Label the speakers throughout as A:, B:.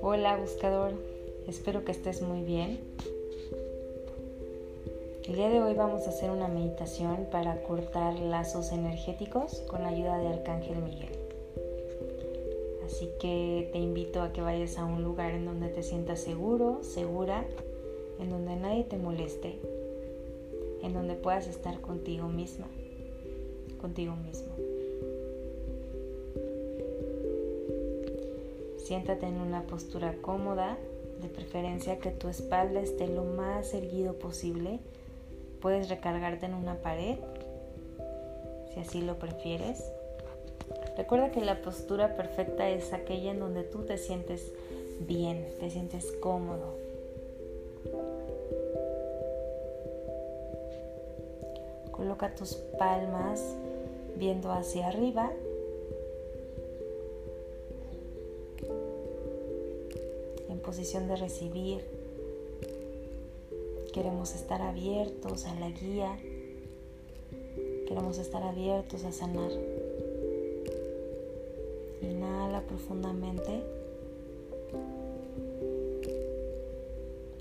A: Hola buscador, espero que estés muy bien. El día de hoy vamos a hacer una meditación para cortar lazos energéticos con la ayuda de Arcángel Miguel. Así que te invito a que vayas a un lugar en donde te sientas seguro, segura, en donde nadie te moleste, en donde puedas estar contigo misma, contigo mismo. Siéntate en una postura cómoda, de preferencia que tu espalda esté lo más erguido posible. Puedes recargarte en una pared, si así lo prefieres. Recuerda que la postura perfecta es aquella en donde tú te sientes bien, te sientes cómodo. Coloca tus palmas viendo hacia arriba posición de recibir. Queremos estar abiertos a la guía. Queremos estar abiertos a sanar. Inhala profundamente.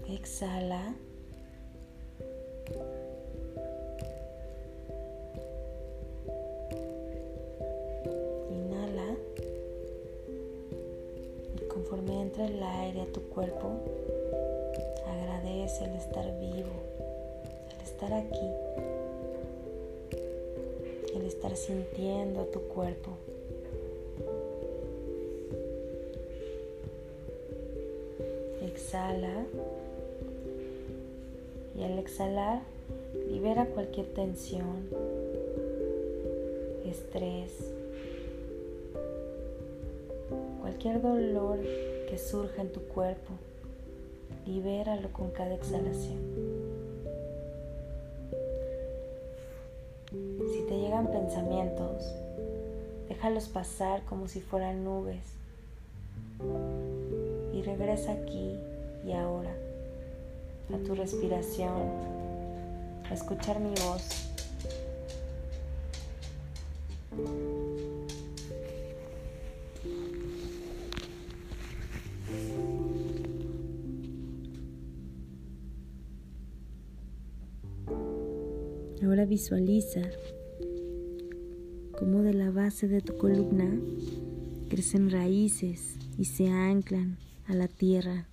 A: Exhala. El aire a tu cuerpo, agradece el estar vivo, el estar aquí, el estar sintiendo tu cuerpo. Exhala y al exhalar libera cualquier tensión, estrés, cualquier dolor que surja en tu cuerpo, libéralo con cada exhalación. Si te llegan pensamientos, déjalos pasar como si fueran nubes y regresa aquí y ahora a tu respiración, a escuchar mi voz. Ahora visualiza cómo de la base de tu columna crecen raíces y se anclan a la tierra.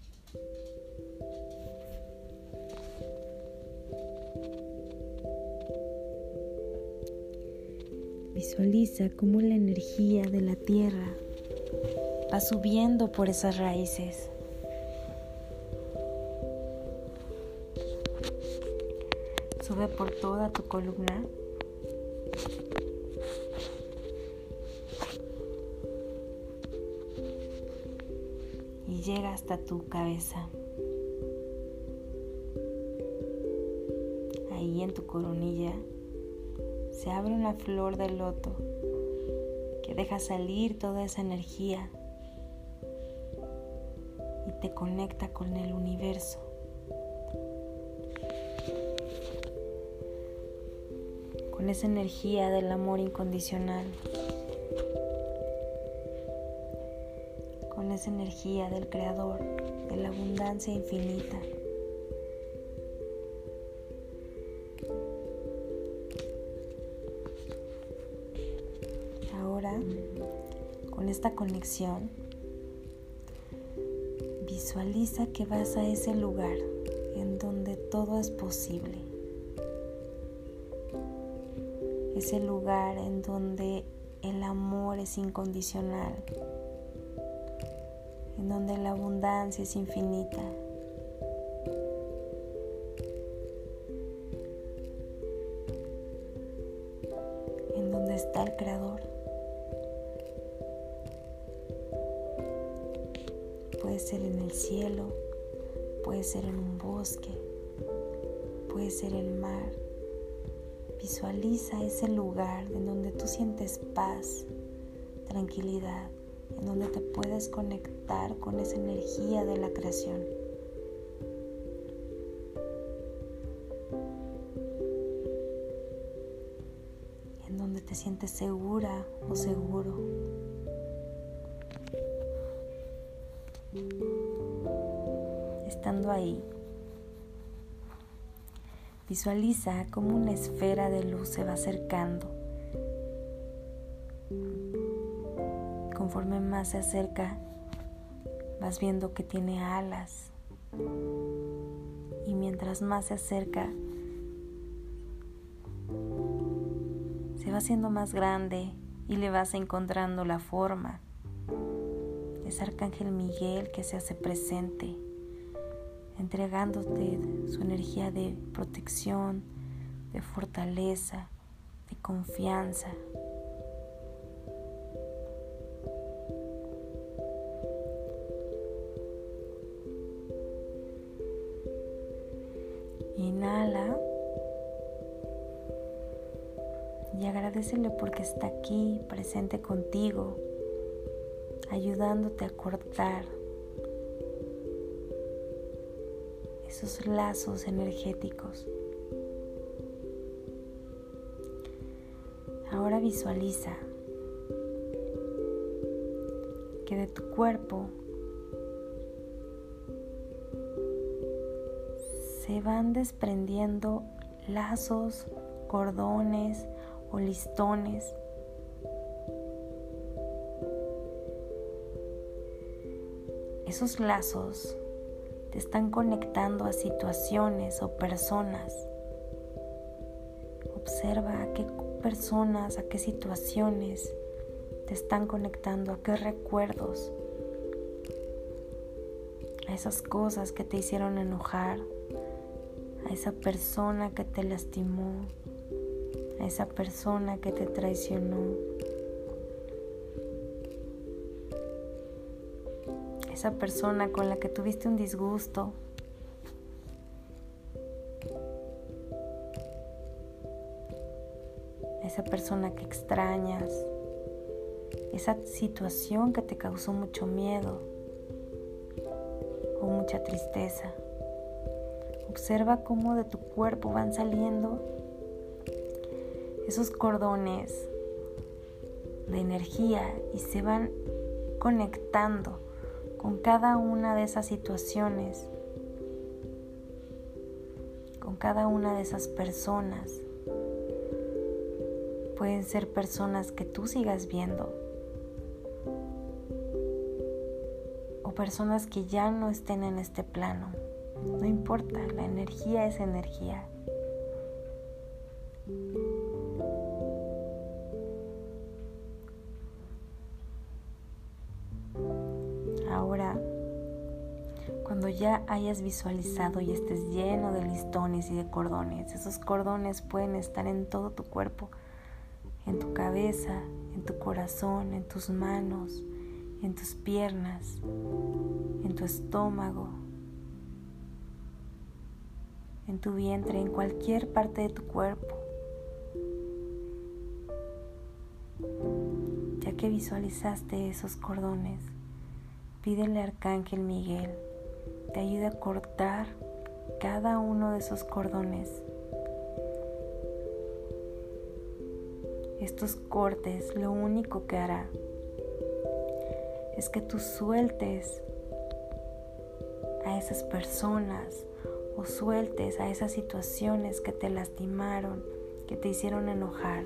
A: Visualiza cómo la energía de la tierra va subiendo por esas raíces. Sube por toda tu columna. Y llega hasta tu cabeza. Ahí en tu coronilla se abre una flor de loto que deja salir toda esa energía y te conecta con el universo. Con esa energía del amor incondicional, con esa energía del Creador, de la abundancia infinita. Ahora, con esta conexión, visualiza que vas a ese lugar en donde todo es posible ese lugar en donde el amor es incondicional, en donde la abundancia es infinita. En donde está el Creador. Puede ser en el cielo, puede ser en un bosque, puede ser el mar Visualiza ese lugar en donde tú sientes paz, tranquilidad, en donde te puedes conectar con esa energía de la creación. En donde te sientes segura o seguro. Estando ahí, visualiza cómo una esfera de luz se va acercando. Conforme más se acerca, vas viendo que tiene alas. Y mientras más se acerca, se va haciendo más grande y le vas encontrando la forma. Es Arcángel Miguel que se hace presente, entregándote su energía de protección, de fortaleza, de confianza. Inhala. Y agradecele porque está aquí, presente contigo, ayudándote a cortar esos lazos energéticos. Ahora visualiza que de tu cuerpo se van desprendiendo lazos, cordones o listones. Esos lazos te están conectando a situaciones o personas. Observa a qué personas, a qué situaciones te están conectando, a qué recuerdos, a esas cosas que te hicieron enojar, a esa persona que te lastimó, a esa persona que te traicionó, esa persona con la que tuviste un disgusto. esa persona que extrañas, esa situación que te causó mucho miedo o mucha tristeza. Observa cómo de tu cuerpo van saliendo esos cordones de energía y se van conectando con cada una de esas situaciones, con cada una de esas personas. Pueden ser personas que tú sigas viendo o personas que ya no estén en este plano. No importa, la energía es energía. Ya hayas visualizado y estés lleno de listones y de cordones, esos cordones pueden estar en todo tu cuerpo, en tu cabeza, en tu corazón, en tus manos, en tus piernas, en tu estómago, en tu vientre, en cualquier parte de tu cuerpo. Ya que visualizaste esos cordones, pídele Arcángel Miguel te ayude a cortar cada uno de esos cordones. Estos cortes lo único que hará es que tú sueltes a esas personas o sueltes a esas situaciones que te lastimaron, que te hicieron enojar.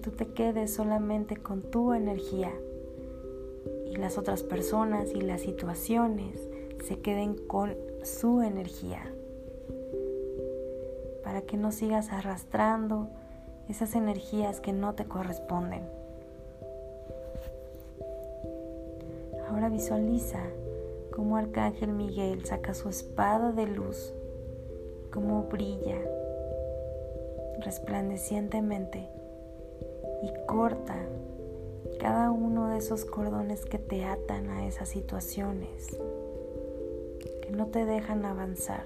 A: Tú te quedes solamente con tu energía y las otras personas y las situaciones se queden con su energía. Para que no sigas arrastrando esas energías que no te corresponden. Ahora visualiza cómo Arcángel Miguel saca su espada de luz, cómo brilla resplandecientemente y corta cada uno de esos cordones que te atan a esas situaciones, que no te dejan avanzar.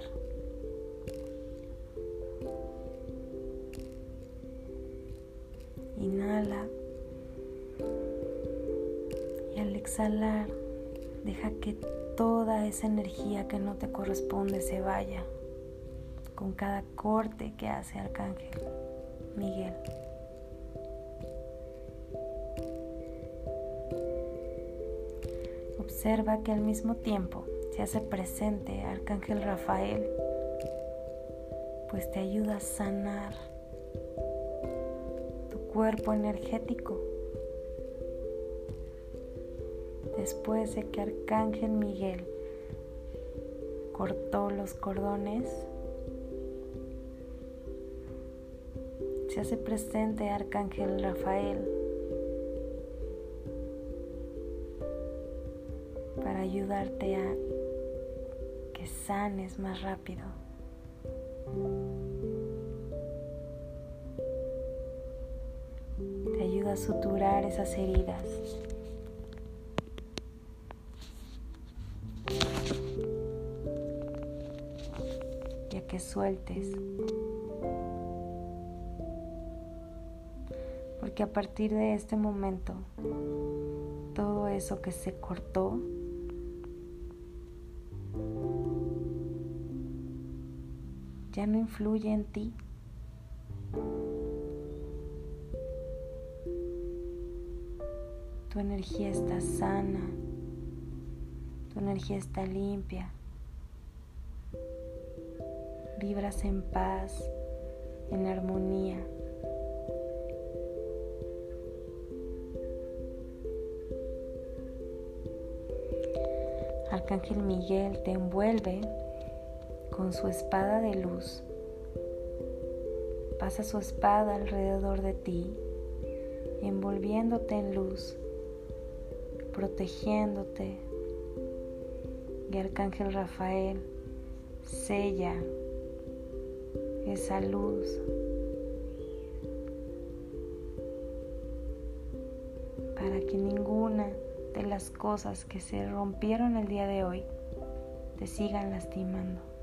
A: Inhala y al exhalar Deja que toda esa energía que no te corresponde se vaya. con cada corte que hace Arcángel Miguel. Observa que al mismo tiempo se hace presente Arcángel Rafael, pues te ayuda a sanar tu cuerpo energético. Después de que Arcángel Miguel cortó los cordones, se hace presente Arcángel Rafael para ayudarte a que sanes más rápido. Te ayuda a suturar esas heridas. Y a que sueltes que a partir de este momento todo eso que se cortó ya no influye en ti. Tu energía está sana, tu energía está limpia, vibras en paz, en armonía. Arcángel Miguel te envuelve con su espada de luz. Pasa su espada alrededor de ti, envolviéndote en luz, protegiéndote. Y Arcángel Rafael sella esa luz para que ninguna de las cosas que se rompieron el día de hoy te sigan lastimando.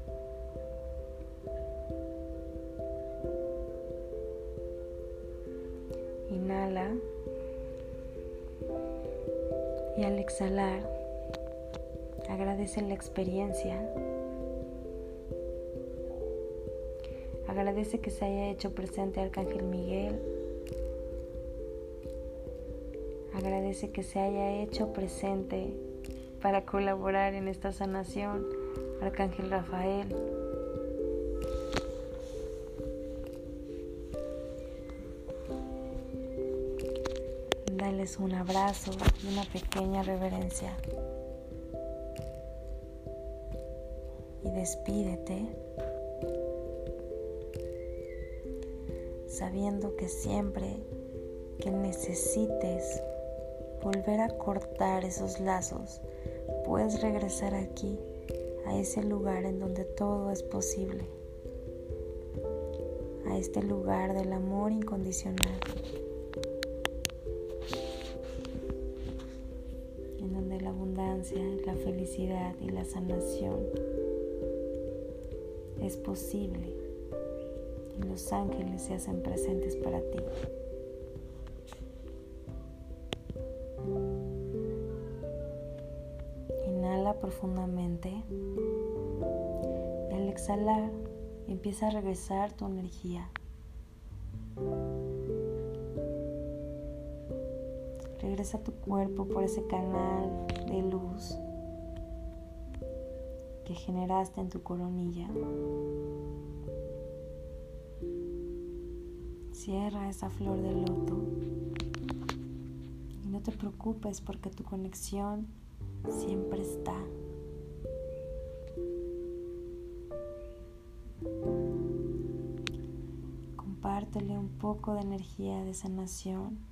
A: Y al exhalar agradece la experiencia. Agradece que se haya hecho presente Arcángel Miguel Agradece que se haya hecho presente para colaborar en esta sanación, Arcángel Rafael. Dales un abrazo y una pequeña reverencia. Y despídete sabiendo que siempre que necesites volver a cortar esos lazos, puedes regresar aquí, a ese lugar en donde todo es posible, a este lugar del amor incondicional, la felicidad y la sanación es posible y los ángeles se hacen presentes para ti. profundamente y al exhalar empieza a regresar tu energía. Regresa tu cuerpo por ese canal de luz que generaste en tu coronilla. Cierra esa flor de loto y no te preocupes porque tu conexión siempre está. Compártele un poco de energía de sanación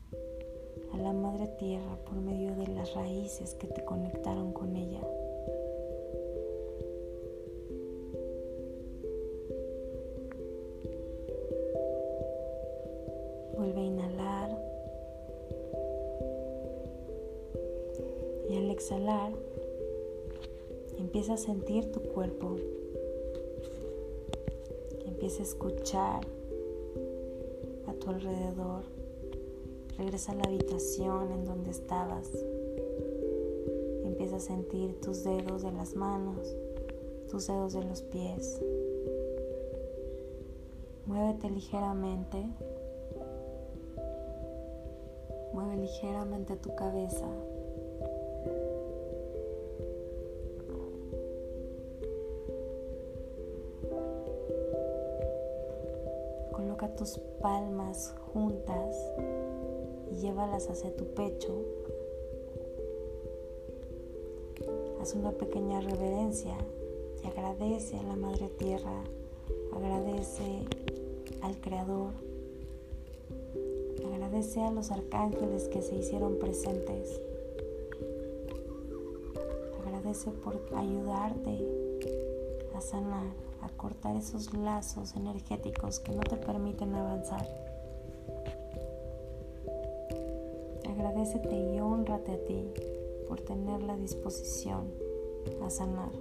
A: a la Madre Tierra por medio de las raíces que te conectaron con ella. Vuelve a inhalar y al exhalar empieza a sentir tu cuerpo. Empieza a escuchar a tu alrededor. Regresa a la habitación en donde estabas. Empieza a sentir tus dedos de las manos, tus dedos de los pies. Muévete ligeramente. Mueve ligeramente tu cabeza. Coloca tus palmas juntas y llévalas hacia tu pecho. Haz una pequeña reverencia y agradece a la Madre Tierra, agradece al Creador, agradece a los arcángeles que se hicieron presentes, agradece por ayudarte a sanar, a cortar esos lazos energéticos que no te permiten avanzar. Agradecete y honrate a ti por tener la disposición a sanar.